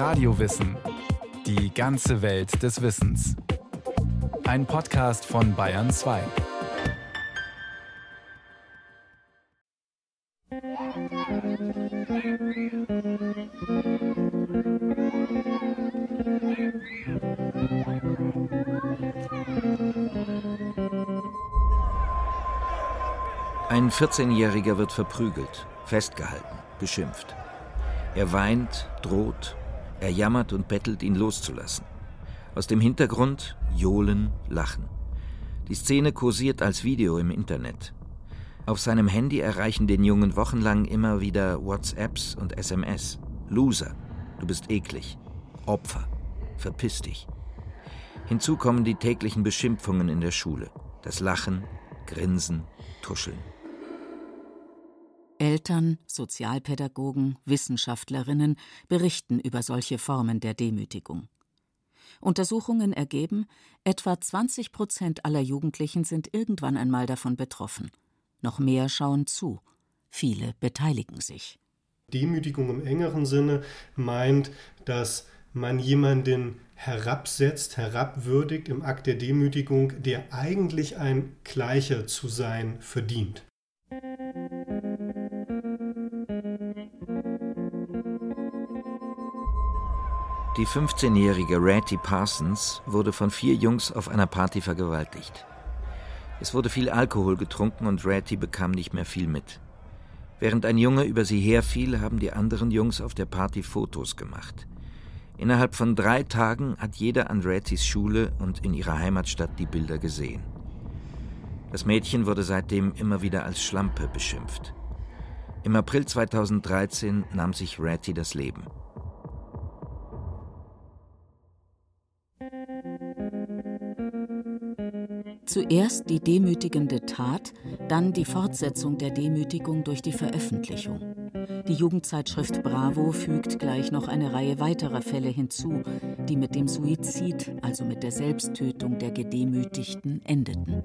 Radiowissen. Die ganze Welt des Wissens. Ein Podcast von Bayern 2. Ein 14-Jähriger wird verprügelt, festgehalten, beschimpft. Er weint, droht, er jammert und bettelt, ihn loszulassen. Aus dem Hintergrund Johlen, Lachen. Die Szene kursiert als Video im Internet. Auf seinem Handy erreichen den Jungen wochenlang immer wieder WhatsApps und SMS. Loser, du bist eklig. Opfer, verpiss dich. Hinzu kommen die täglichen Beschimpfungen in der Schule. Das Lachen, Grinsen, Tuscheln. Eltern, Sozialpädagogen, Wissenschaftlerinnen berichten über solche Formen der Demütigung. Untersuchungen ergeben, etwa 20 Prozent aller Jugendlichen sind irgendwann einmal davon betroffen. Noch mehr schauen zu. Viele beteiligen sich. Demütigung im engeren Sinne meint, dass man jemanden herabsetzt, herabwürdigt im Akt der Demütigung, der eigentlich ein Gleicher zu sein verdient. Die 15-jährige Ratty Parsons wurde von vier Jungs auf einer Party vergewaltigt. Es wurde viel Alkohol getrunken und Ratty bekam nicht mehr viel mit. Während ein Junge über sie herfiel, haben die anderen Jungs auf der Party Fotos gemacht. Innerhalb von drei Tagen hat jeder an Rattys Schule und in ihrer Heimatstadt die Bilder gesehen. Das Mädchen wurde seitdem immer wieder als Schlampe beschimpft. Im April 2013 nahm sich Ratty das Leben. Zuerst die demütigende Tat, dann die Fortsetzung der Demütigung durch die Veröffentlichung. Die Jugendzeitschrift Bravo fügt gleich noch eine Reihe weiterer Fälle hinzu, die mit dem Suizid, also mit der Selbsttötung der Gedemütigten, endeten.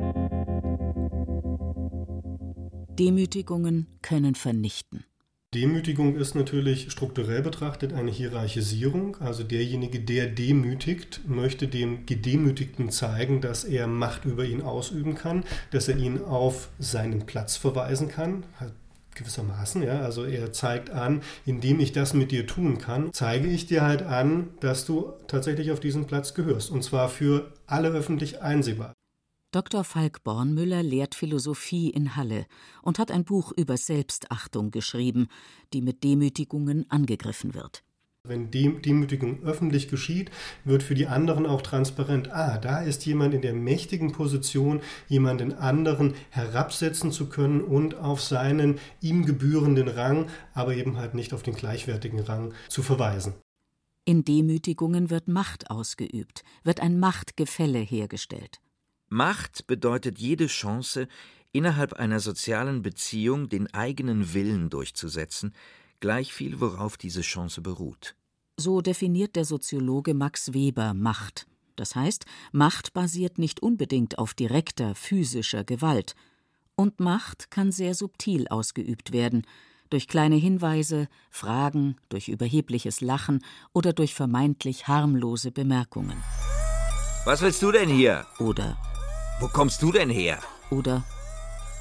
Demütigungen können vernichten. Demütigung ist natürlich strukturell betrachtet eine Hierarchisierung. Also derjenige, der demütigt, möchte dem Gedemütigten zeigen, dass er Macht über ihn ausüben kann, dass er ihn auf seinen Platz verweisen kann, gewissermaßen, ja. Also er zeigt an, indem ich das mit dir tun kann, zeige ich dir halt an, dass du tatsächlich auf diesen Platz gehörst. Und zwar für alle öffentlich einsehbar. Dr. Falk Bornmüller lehrt Philosophie in Halle und hat ein Buch über Selbstachtung geschrieben, die mit Demütigungen angegriffen wird. Wenn Demütigung öffentlich geschieht, wird für die anderen auch transparent, ah, da ist jemand in der mächtigen Position, jemanden anderen herabsetzen zu können und auf seinen ihm gebührenden Rang, aber eben halt nicht auf den gleichwertigen Rang zu verweisen. In Demütigungen wird Macht ausgeübt, wird ein Machtgefälle hergestellt. Macht bedeutet jede Chance, innerhalb einer sozialen Beziehung den eigenen Willen durchzusetzen, gleichviel worauf diese Chance beruht. So definiert der Soziologe Max Weber Macht. Das heißt, Macht basiert nicht unbedingt auf direkter physischer Gewalt. Und Macht kann sehr subtil ausgeübt werden, durch kleine Hinweise, Fragen, durch überhebliches Lachen oder durch vermeintlich harmlose Bemerkungen. Was willst du denn hier? Oder wo kommst du denn her? Oder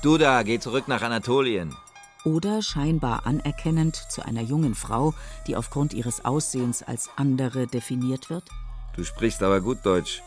Du da, geh zurück nach Anatolien. Oder scheinbar anerkennend zu einer jungen Frau, die aufgrund ihres Aussehens als andere definiert wird? Du sprichst aber gut Deutsch.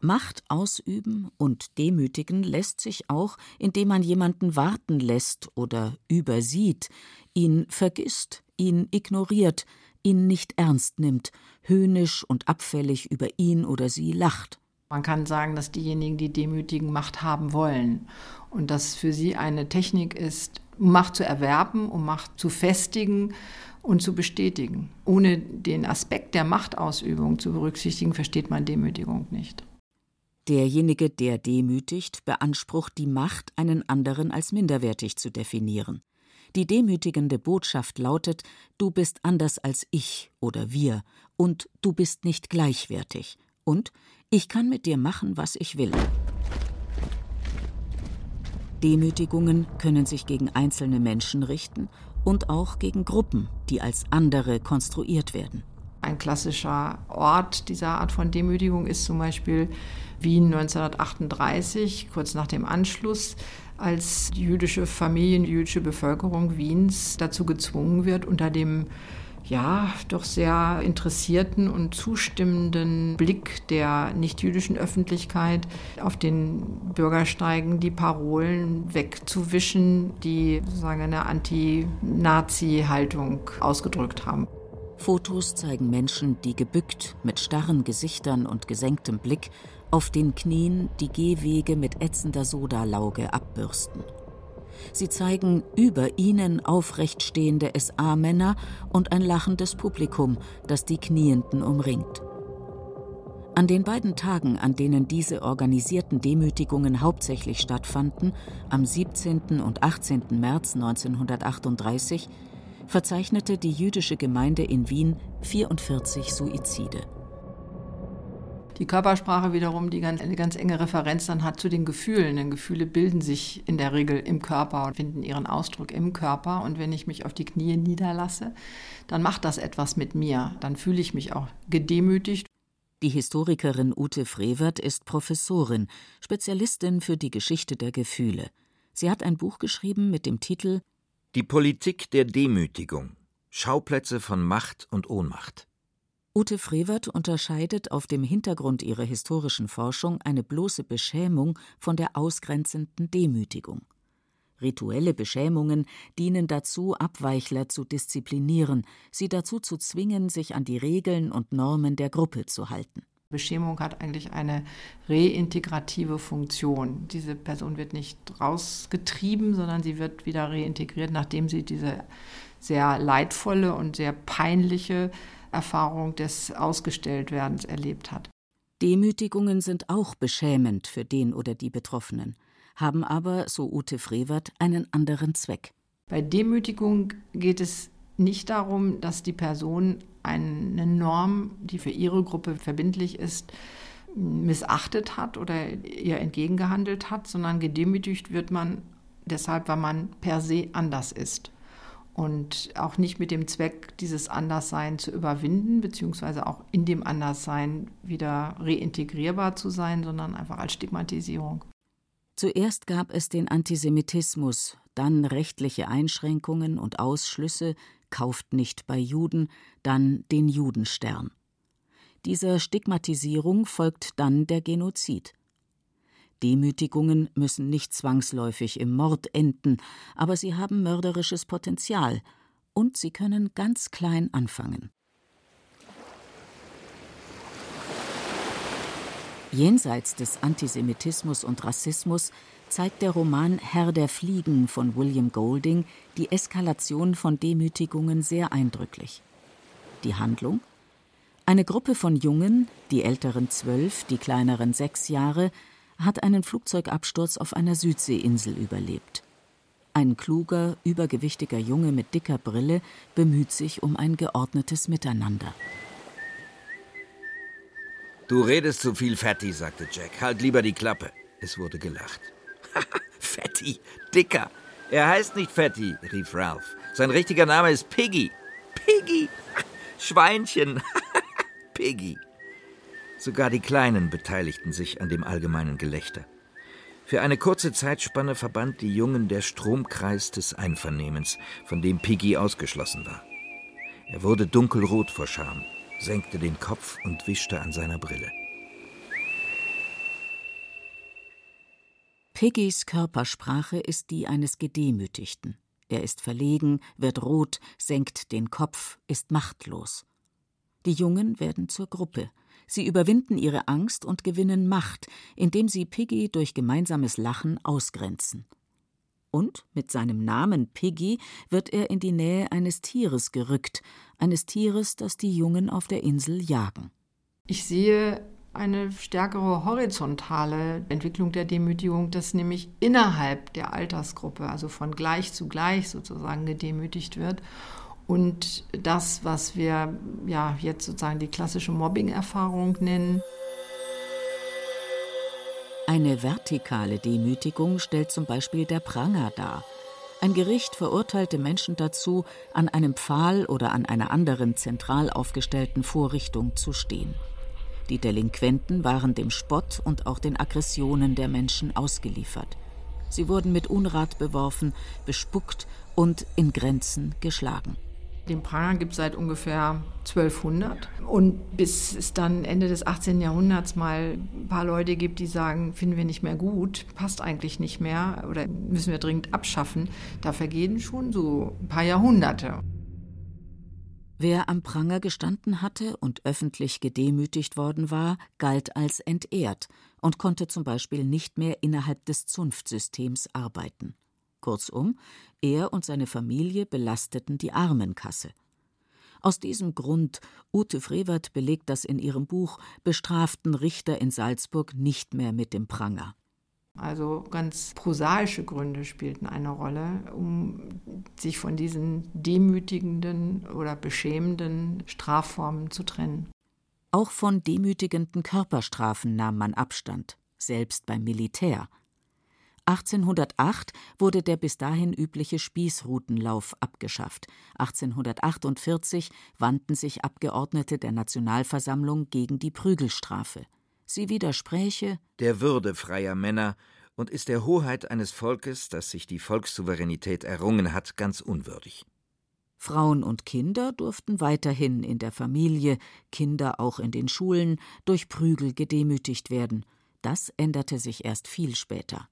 Macht ausüben und demütigen lässt sich auch, indem man jemanden warten lässt oder übersieht, ihn vergisst, ihn ignoriert, ihn nicht ernst nimmt, höhnisch und abfällig über ihn oder sie lacht. Man kann sagen, dass diejenigen, die demütigen, Macht haben wollen und dass für sie eine Technik ist, Macht zu erwerben, um Macht zu festigen und zu bestätigen. Ohne den Aspekt der Machtausübung zu berücksichtigen, versteht man Demütigung nicht. Derjenige, der demütigt, beansprucht die Macht, einen anderen als minderwertig zu definieren. Die demütigende Botschaft lautet Du bist anders als ich oder wir und du bist nicht gleichwertig und ich kann mit dir machen, was ich will. Demütigungen können sich gegen einzelne Menschen richten und auch gegen Gruppen, die als andere konstruiert werden. Ein klassischer Ort dieser Art von Demütigung ist zum Beispiel Wien 1938, kurz nach dem Anschluss, als die jüdische Familie, die jüdische Bevölkerung Wiens dazu gezwungen wird, unter dem ja, doch sehr interessierten und zustimmenden Blick der nichtjüdischen Öffentlichkeit auf den Bürgersteigen die Parolen wegzuwischen, die sozusagen eine Anti-Nazi-Haltung ausgedrückt haben. Fotos zeigen Menschen, die gebückt, mit starren Gesichtern und gesenktem Blick auf den Knien die Gehwege mit ätzender Sodalauge abbürsten. Sie zeigen über ihnen aufrecht stehende SA-Männer und ein lachendes Publikum, das die Knienden umringt. An den beiden Tagen, an denen diese organisierten Demütigungen hauptsächlich stattfanden, am 17. und 18. März 1938, verzeichnete die jüdische Gemeinde in Wien 44 Suizide. Die Körpersprache wiederum, die ganz, eine ganz enge Referenz dann hat zu den Gefühlen. Denn Gefühle bilden sich in der Regel im Körper und finden ihren Ausdruck im Körper. Und wenn ich mich auf die Knie niederlasse, dann macht das etwas mit mir. Dann fühle ich mich auch gedemütigt. Die Historikerin Ute Frevert ist Professorin, Spezialistin für die Geschichte der Gefühle. Sie hat ein Buch geschrieben mit dem Titel Die Politik der Demütigung. Schauplätze von Macht und Ohnmacht. Ute Frevert unterscheidet auf dem Hintergrund ihrer historischen Forschung eine bloße Beschämung von der ausgrenzenden Demütigung. Rituelle Beschämungen dienen dazu, Abweichler zu disziplinieren, sie dazu zu zwingen, sich an die Regeln und Normen der Gruppe zu halten. Beschämung hat eigentlich eine reintegrative Funktion. Diese Person wird nicht rausgetrieben, sondern sie wird wieder reintegriert, nachdem sie diese sehr leidvolle und sehr peinliche Erfahrung des Ausgestelltwerdens erlebt hat. Demütigungen sind auch beschämend für den oder die Betroffenen, haben aber, so Ute Frevert, einen anderen Zweck. Bei Demütigung geht es nicht darum, dass die Person eine Norm, die für ihre Gruppe verbindlich ist, missachtet hat oder ihr entgegengehandelt hat, sondern gedemütigt wird man deshalb, weil man per se anders ist und auch nicht mit dem Zweck, dieses Anderssein zu überwinden, beziehungsweise auch in dem Anderssein wieder reintegrierbar zu sein, sondern einfach als Stigmatisierung. Zuerst gab es den Antisemitismus, dann rechtliche Einschränkungen und Ausschlüsse, kauft nicht bei Juden, dann den Judenstern. Dieser Stigmatisierung folgt dann der Genozid. Demütigungen müssen nicht zwangsläufig im Mord enden, aber sie haben mörderisches Potenzial und sie können ganz klein anfangen. Jenseits des Antisemitismus und Rassismus zeigt der Roman Herr der Fliegen von William Golding die Eskalation von Demütigungen sehr eindrücklich. Die Handlung? Eine Gruppe von Jungen, die älteren zwölf, die kleineren sechs Jahre, hat einen Flugzeugabsturz auf einer Südseeinsel überlebt. Ein kluger, übergewichtiger Junge mit dicker Brille bemüht sich um ein geordnetes Miteinander. Du redest zu viel, Fatty, sagte Jack. Halt lieber die Klappe. Es wurde gelacht. Fatty, dicker. Er heißt nicht Fatty, rief Ralph. Sein richtiger Name ist Piggy. Piggy! Schweinchen! Piggy. Sogar die Kleinen beteiligten sich an dem allgemeinen Gelächter. Für eine kurze Zeitspanne verband die Jungen der Stromkreis des Einvernehmens, von dem Piggy ausgeschlossen war. Er wurde dunkelrot vor Scham, senkte den Kopf und wischte an seiner Brille. Piggys Körpersprache ist die eines Gedemütigten. Er ist verlegen, wird rot, senkt den Kopf, ist machtlos. Die Jungen werden zur Gruppe. Sie überwinden ihre Angst und gewinnen Macht, indem sie Piggy durch gemeinsames Lachen ausgrenzen. Und mit seinem Namen Piggy wird er in die Nähe eines Tieres gerückt, eines Tieres, das die Jungen auf der Insel jagen. Ich sehe eine stärkere horizontale Entwicklung der Demütigung, dass nämlich innerhalb der Altersgruppe, also von gleich zu gleich sozusagen gedemütigt wird und das, was wir ja jetzt sozusagen die klassische Mobbing-Erfahrung nennen. Eine vertikale Demütigung stellt zum Beispiel der Pranger dar. Ein Gericht verurteilte Menschen dazu, an einem Pfahl oder an einer anderen zentral aufgestellten Vorrichtung zu stehen. Die Delinquenten waren dem Spott und auch den Aggressionen der Menschen ausgeliefert. Sie wurden mit Unrat beworfen, bespuckt und in Grenzen geschlagen. Den Pranger gibt es seit ungefähr 1200. Und bis es dann Ende des 18. Jahrhunderts mal ein paar Leute gibt, die sagen, finden wir nicht mehr gut, passt eigentlich nicht mehr oder müssen wir dringend abschaffen, da vergehen schon so ein paar Jahrhunderte. Wer am Pranger gestanden hatte und öffentlich gedemütigt worden war, galt als entehrt und konnte zum Beispiel nicht mehr innerhalb des Zunftsystems arbeiten. Kurzum, er und seine Familie belasteten die Armenkasse. Aus diesem Grund, Ute Frevert belegt das in ihrem Buch, bestraften Richter in Salzburg nicht mehr mit dem Pranger. Also ganz prosaische Gründe spielten eine Rolle, um sich von diesen demütigenden oder beschämenden Strafformen zu trennen. Auch von demütigenden Körperstrafen nahm man Abstand, selbst beim Militär. 1808 wurde der bis dahin übliche Spießrutenlauf abgeschafft. 1848 wandten sich Abgeordnete der Nationalversammlung gegen die Prügelstrafe. Sie widerspräche der Würde freier Männer und ist der Hoheit eines Volkes, das sich die Volkssouveränität errungen hat, ganz unwürdig. Frauen und Kinder durften weiterhin in der Familie, Kinder auch in den Schulen, durch Prügel gedemütigt werden. Das änderte sich erst viel später.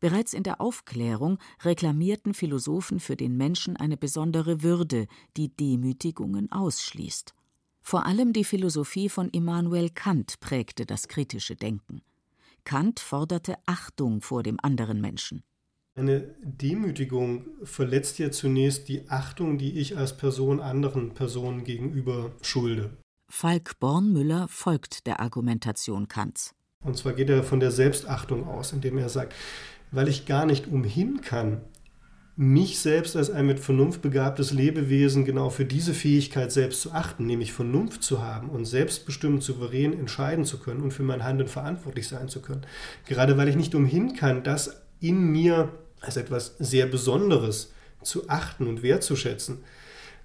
Bereits in der Aufklärung reklamierten Philosophen für den Menschen eine besondere Würde, die Demütigungen ausschließt. Vor allem die Philosophie von Immanuel Kant prägte das kritische Denken. Kant forderte Achtung vor dem anderen Menschen. Eine Demütigung verletzt ja zunächst die Achtung, die ich als Person anderen Personen gegenüber schulde. Falk Bornmüller folgt der Argumentation Kants. Und zwar geht er von der Selbstachtung aus, indem er sagt, weil ich gar nicht umhin kann, mich selbst als ein mit Vernunft begabtes Lebewesen genau für diese Fähigkeit selbst zu achten, nämlich Vernunft zu haben und selbstbestimmt souverän entscheiden zu können und für mein Handeln verantwortlich sein zu können. Gerade weil ich nicht umhin kann, das in mir als etwas sehr Besonderes zu achten und wertzuschätzen,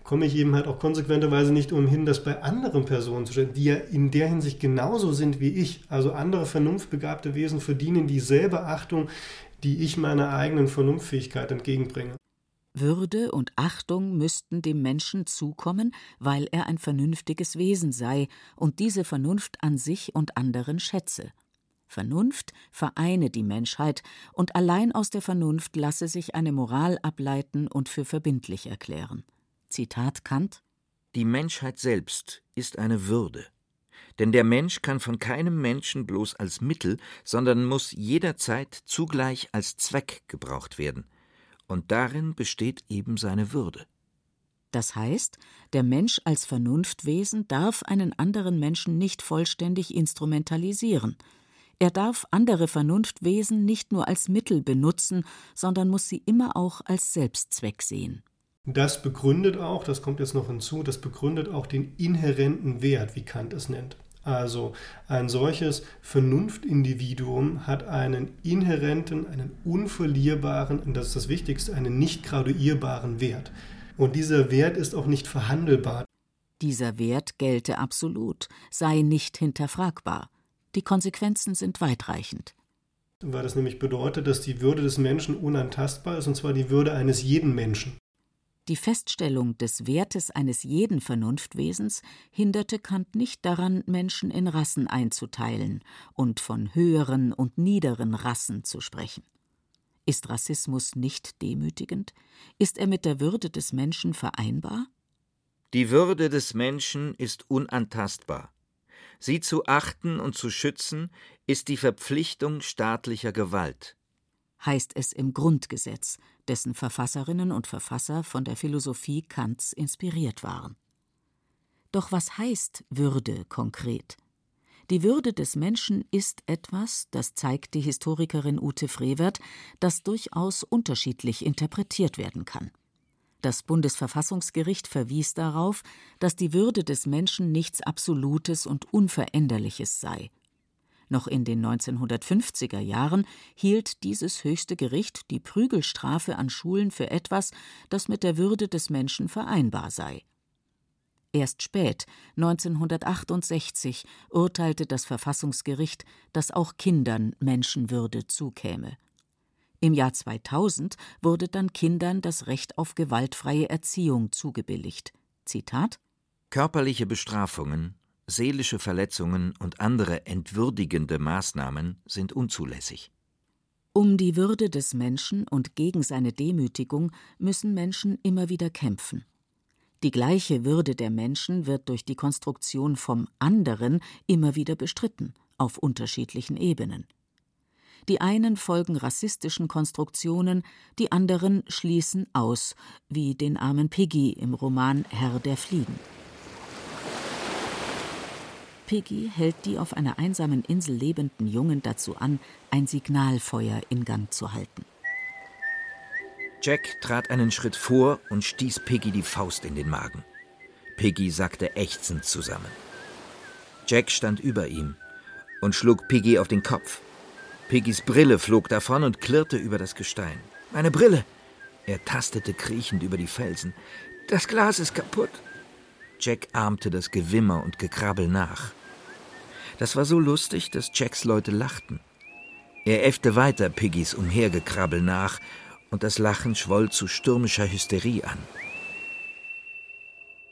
komme ich eben halt auch konsequenterweise nicht umhin, das bei anderen Personen zu stellen, die ja in der Hinsicht genauso sind wie ich. Also andere vernunftbegabte Wesen verdienen dieselbe Achtung, die ich meiner eigenen Vernunftfähigkeit entgegenbringe. Würde und Achtung müssten dem Menschen zukommen, weil er ein vernünftiges Wesen sei und diese Vernunft an sich und anderen schätze. Vernunft vereine die Menschheit, und allein aus der Vernunft lasse sich eine Moral ableiten und für verbindlich erklären. Zitat Kant Die Menschheit selbst ist eine Würde. Denn der Mensch kann von keinem Menschen bloß als Mittel, sondern muss jederzeit zugleich als Zweck gebraucht werden. Und darin besteht eben seine Würde. Das heißt, der Mensch als Vernunftwesen darf einen anderen Menschen nicht vollständig instrumentalisieren. Er darf andere Vernunftwesen nicht nur als Mittel benutzen, sondern muss sie immer auch als Selbstzweck sehen. Das begründet auch, das kommt jetzt noch hinzu, das begründet auch den inhärenten Wert, wie Kant es nennt. Also ein solches Vernunftindividuum hat einen inhärenten, einen unverlierbaren, und das ist das Wichtigste, einen nicht graduierbaren Wert. Und dieser Wert ist auch nicht verhandelbar. Dieser Wert gelte absolut, sei nicht hinterfragbar. Die Konsequenzen sind weitreichend. Weil das nämlich bedeutet, dass die Würde des Menschen unantastbar ist, und zwar die Würde eines jeden Menschen. Die Feststellung des Wertes eines jeden Vernunftwesens hinderte Kant nicht daran, Menschen in Rassen einzuteilen und von höheren und niederen Rassen zu sprechen. Ist Rassismus nicht demütigend? Ist er mit der Würde des Menschen vereinbar? Die Würde des Menschen ist unantastbar. Sie zu achten und zu schützen ist die Verpflichtung staatlicher Gewalt heißt es im Grundgesetz, dessen Verfasserinnen und Verfasser von der Philosophie Kants inspiriert waren. Doch was heißt Würde konkret? Die Würde des Menschen ist etwas, das zeigt die Historikerin Ute Frevert, das durchaus unterschiedlich interpretiert werden kann. Das Bundesverfassungsgericht verwies darauf, dass die Würde des Menschen nichts Absolutes und Unveränderliches sei. Noch in den 1950er Jahren hielt dieses höchste Gericht die Prügelstrafe an Schulen für etwas, das mit der Würde des Menschen vereinbar sei. Erst spät, 1968, urteilte das Verfassungsgericht, dass auch Kindern Menschenwürde zukäme. Im Jahr 2000 wurde dann Kindern das Recht auf gewaltfreie Erziehung zugebilligt. Zitat Körperliche Bestrafungen, seelische Verletzungen und andere entwürdigende Maßnahmen sind unzulässig. Um die Würde des Menschen und gegen seine Demütigung müssen Menschen immer wieder kämpfen. Die gleiche Würde der Menschen wird durch die Konstruktion vom anderen immer wieder bestritten, auf unterschiedlichen Ebenen. Die einen folgen rassistischen Konstruktionen, die anderen schließen aus, wie den armen Piggy im Roman Herr der Fliegen. Piggy hält die auf einer einsamen Insel lebenden Jungen dazu an, ein Signalfeuer in Gang zu halten. Jack trat einen Schritt vor und stieß Piggy die Faust in den Magen. Piggy sackte ächzend zusammen. Jack stand über ihm und schlug Piggy auf den Kopf. Piggys Brille flog davon und klirrte über das Gestein. Meine Brille! Er tastete kriechend über die Felsen. Das Glas ist kaputt. Jack ahmte das Gewimmer und Gekrabbel nach. Das war so lustig, dass Jacks Leute lachten. Er äffte weiter Piggys Umhergekrabbel nach, und das Lachen schwoll zu stürmischer Hysterie an.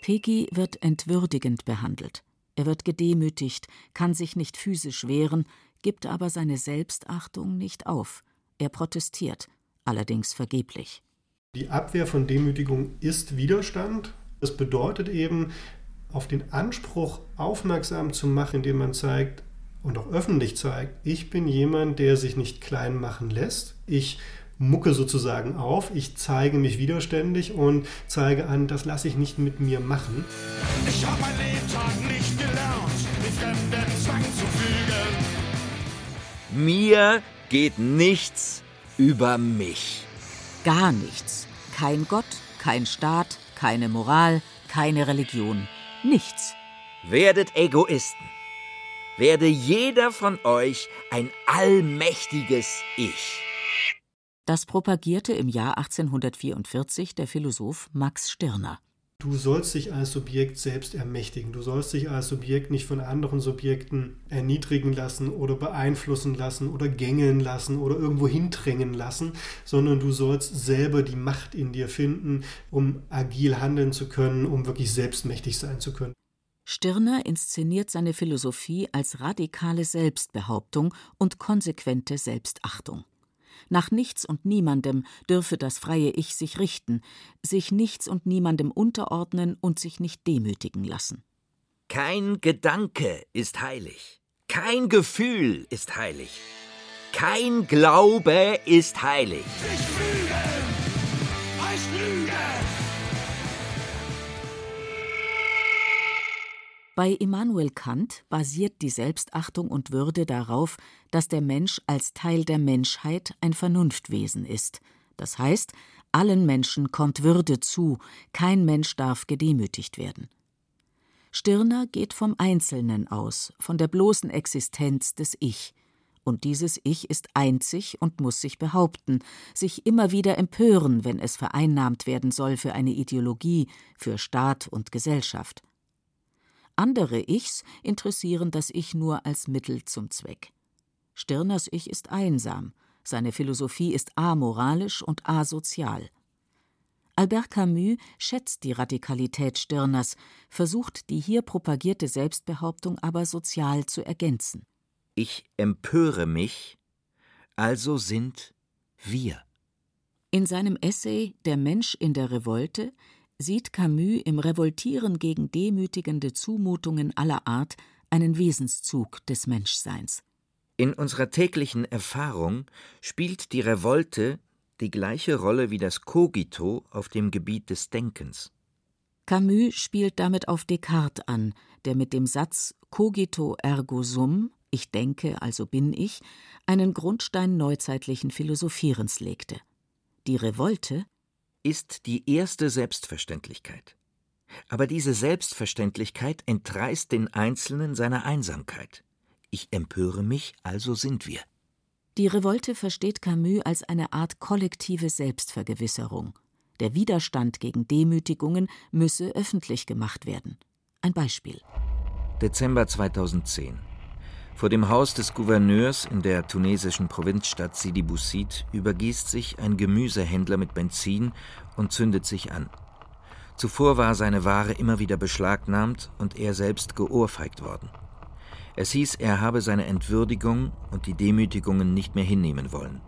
Piggy wird entwürdigend behandelt. Er wird gedemütigt, kann sich nicht physisch wehren, gibt aber seine Selbstachtung nicht auf. Er protestiert, allerdings vergeblich. Die Abwehr von Demütigung ist Widerstand. Das bedeutet eben, auf den Anspruch aufmerksam zu machen, indem man zeigt und auch öffentlich zeigt, ich bin jemand, der sich nicht klein machen lässt. Ich mucke sozusagen auf, ich zeige mich widerständig und zeige an, das lasse ich nicht mit mir machen. Ich habe mein Lebtag nicht gelernt, den fremden Zwang zu fügen. Mir geht nichts über mich. Gar nichts. Kein Gott, kein Staat, keine Moral, keine Religion. Nichts. Werdet Egoisten. Werde jeder von euch ein allmächtiges Ich. Das propagierte im Jahr 1844 der Philosoph Max Stirner. Du sollst dich als Subjekt selbst ermächtigen. Du sollst dich als Subjekt nicht von anderen Subjekten erniedrigen lassen oder beeinflussen lassen oder gängeln lassen oder irgendwo hindrängen lassen, sondern du sollst selber die Macht in dir finden, um agil handeln zu können, um wirklich selbstmächtig sein zu können. Stirner inszeniert seine Philosophie als radikale Selbstbehauptung und konsequente Selbstachtung. Nach nichts und niemandem dürfe das freie Ich sich richten, sich nichts und niemandem unterordnen und sich nicht demütigen lassen. Kein Gedanke ist heilig, kein Gefühl ist heilig, kein Glaube ist heilig. Ich fühle, Bei Immanuel Kant basiert die Selbstachtung und Würde darauf, dass der Mensch als Teil der Menschheit ein Vernunftwesen ist. Das heißt, allen Menschen kommt Würde zu, kein Mensch darf gedemütigt werden. Stirner geht vom Einzelnen aus, von der bloßen Existenz des Ich. Und dieses Ich ist einzig und muss sich behaupten, sich immer wieder empören, wenn es vereinnahmt werden soll für eine Ideologie, für Staat und Gesellschaft. Andere Ichs interessieren das Ich nur als Mittel zum Zweck. Stirners Ich ist einsam, seine Philosophie ist amoralisch und asozial. Albert Camus schätzt die Radikalität Stirners, versucht die hier propagierte Selbstbehauptung aber sozial zu ergänzen. Ich empöre mich, also sind wir. In seinem Essay Der Mensch in der Revolte sieht Camus im Revoltieren gegen demütigende Zumutungen aller Art einen Wesenszug des Menschseins. In unserer täglichen Erfahrung spielt die Revolte die gleiche Rolle wie das Cogito auf dem Gebiet des Denkens. Camus spielt damit auf Descartes an, der mit dem Satz Cogito ergo sum, ich denke, also bin ich, einen Grundstein neuzeitlichen Philosophierens legte. Die Revolte ist die erste Selbstverständlichkeit. Aber diese Selbstverständlichkeit entreißt den Einzelnen seiner Einsamkeit. Ich empöre mich, also sind wir. Die Revolte versteht Camus als eine Art kollektive Selbstvergewisserung. Der Widerstand gegen Demütigungen müsse öffentlich gemacht werden. Ein Beispiel. Dezember 2010. Vor dem Haus des Gouverneurs in der tunesischen Provinzstadt Sidi Bouzid übergießt sich ein Gemüsehändler mit Benzin und zündet sich an. Zuvor war seine Ware immer wieder beschlagnahmt und er selbst geohrfeigt worden. Es hieß, er habe seine Entwürdigung und die Demütigungen nicht mehr hinnehmen wollen.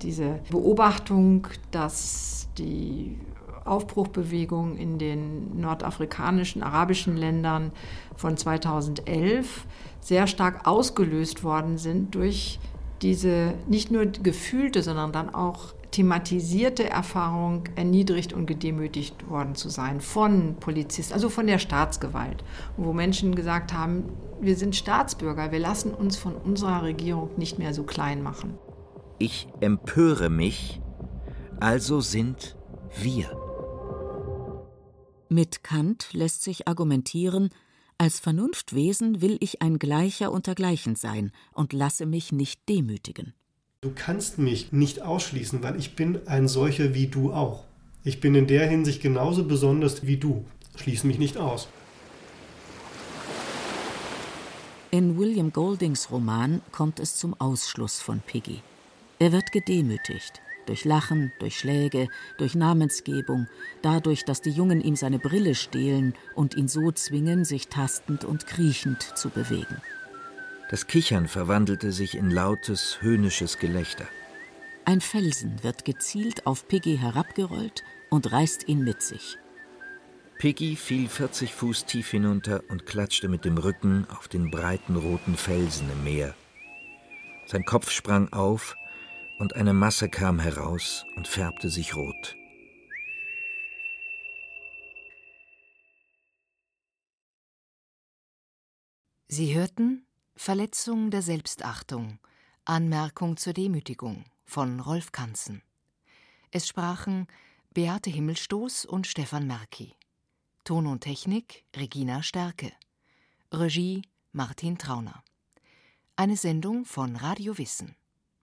Diese Beobachtung, dass die Aufbruchbewegung in den nordafrikanischen, arabischen Ländern von 2011 sehr stark ausgelöst worden sind durch diese nicht nur gefühlte, sondern dann auch thematisierte Erfahrung, erniedrigt und gedemütigt worden zu sein von Polizisten, also von der Staatsgewalt, wo Menschen gesagt haben, wir sind Staatsbürger, wir lassen uns von unserer Regierung nicht mehr so klein machen. Ich empöre mich, also sind wir. Mit Kant lässt sich argumentieren, als Vernunftwesen will ich ein Gleicher unter Gleichen sein und lasse mich nicht demütigen. Du kannst mich nicht ausschließen, weil ich bin ein solcher wie du auch. Ich bin in der Hinsicht genauso besonders wie du. Schließ mich nicht aus. In William Goldings Roman kommt es zum Ausschluss von Piggy. Er wird gedemütigt. Durch Lachen, durch Schläge, durch Namensgebung, dadurch, dass die Jungen ihm seine Brille stehlen und ihn so zwingen, sich tastend und kriechend zu bewegen. Das Kichern verwandelte sich in lautes, höhnisches Gelächter. Ein Felsen wird gezielt auf Piggy herabgerollt und reißt ihn mit sich. Piggy fiel 40 Fuß tief hinunter und klatschte mit dem Rücken auf den breiten roten Felsen im Meer. Sein Kopf sprang auf und eine Masse kam heraus und färbte sich rot. Sie hörten Verletzung der Selbstachtung, Anmerkung zur Demütigung von Rolf Kanzen. Es sprachen Beate Himmelstoß und Stefan Merki. Ton und Technik Regina Stärke. Regie Martin Trauner. Eine Sendung von Radio Wissen.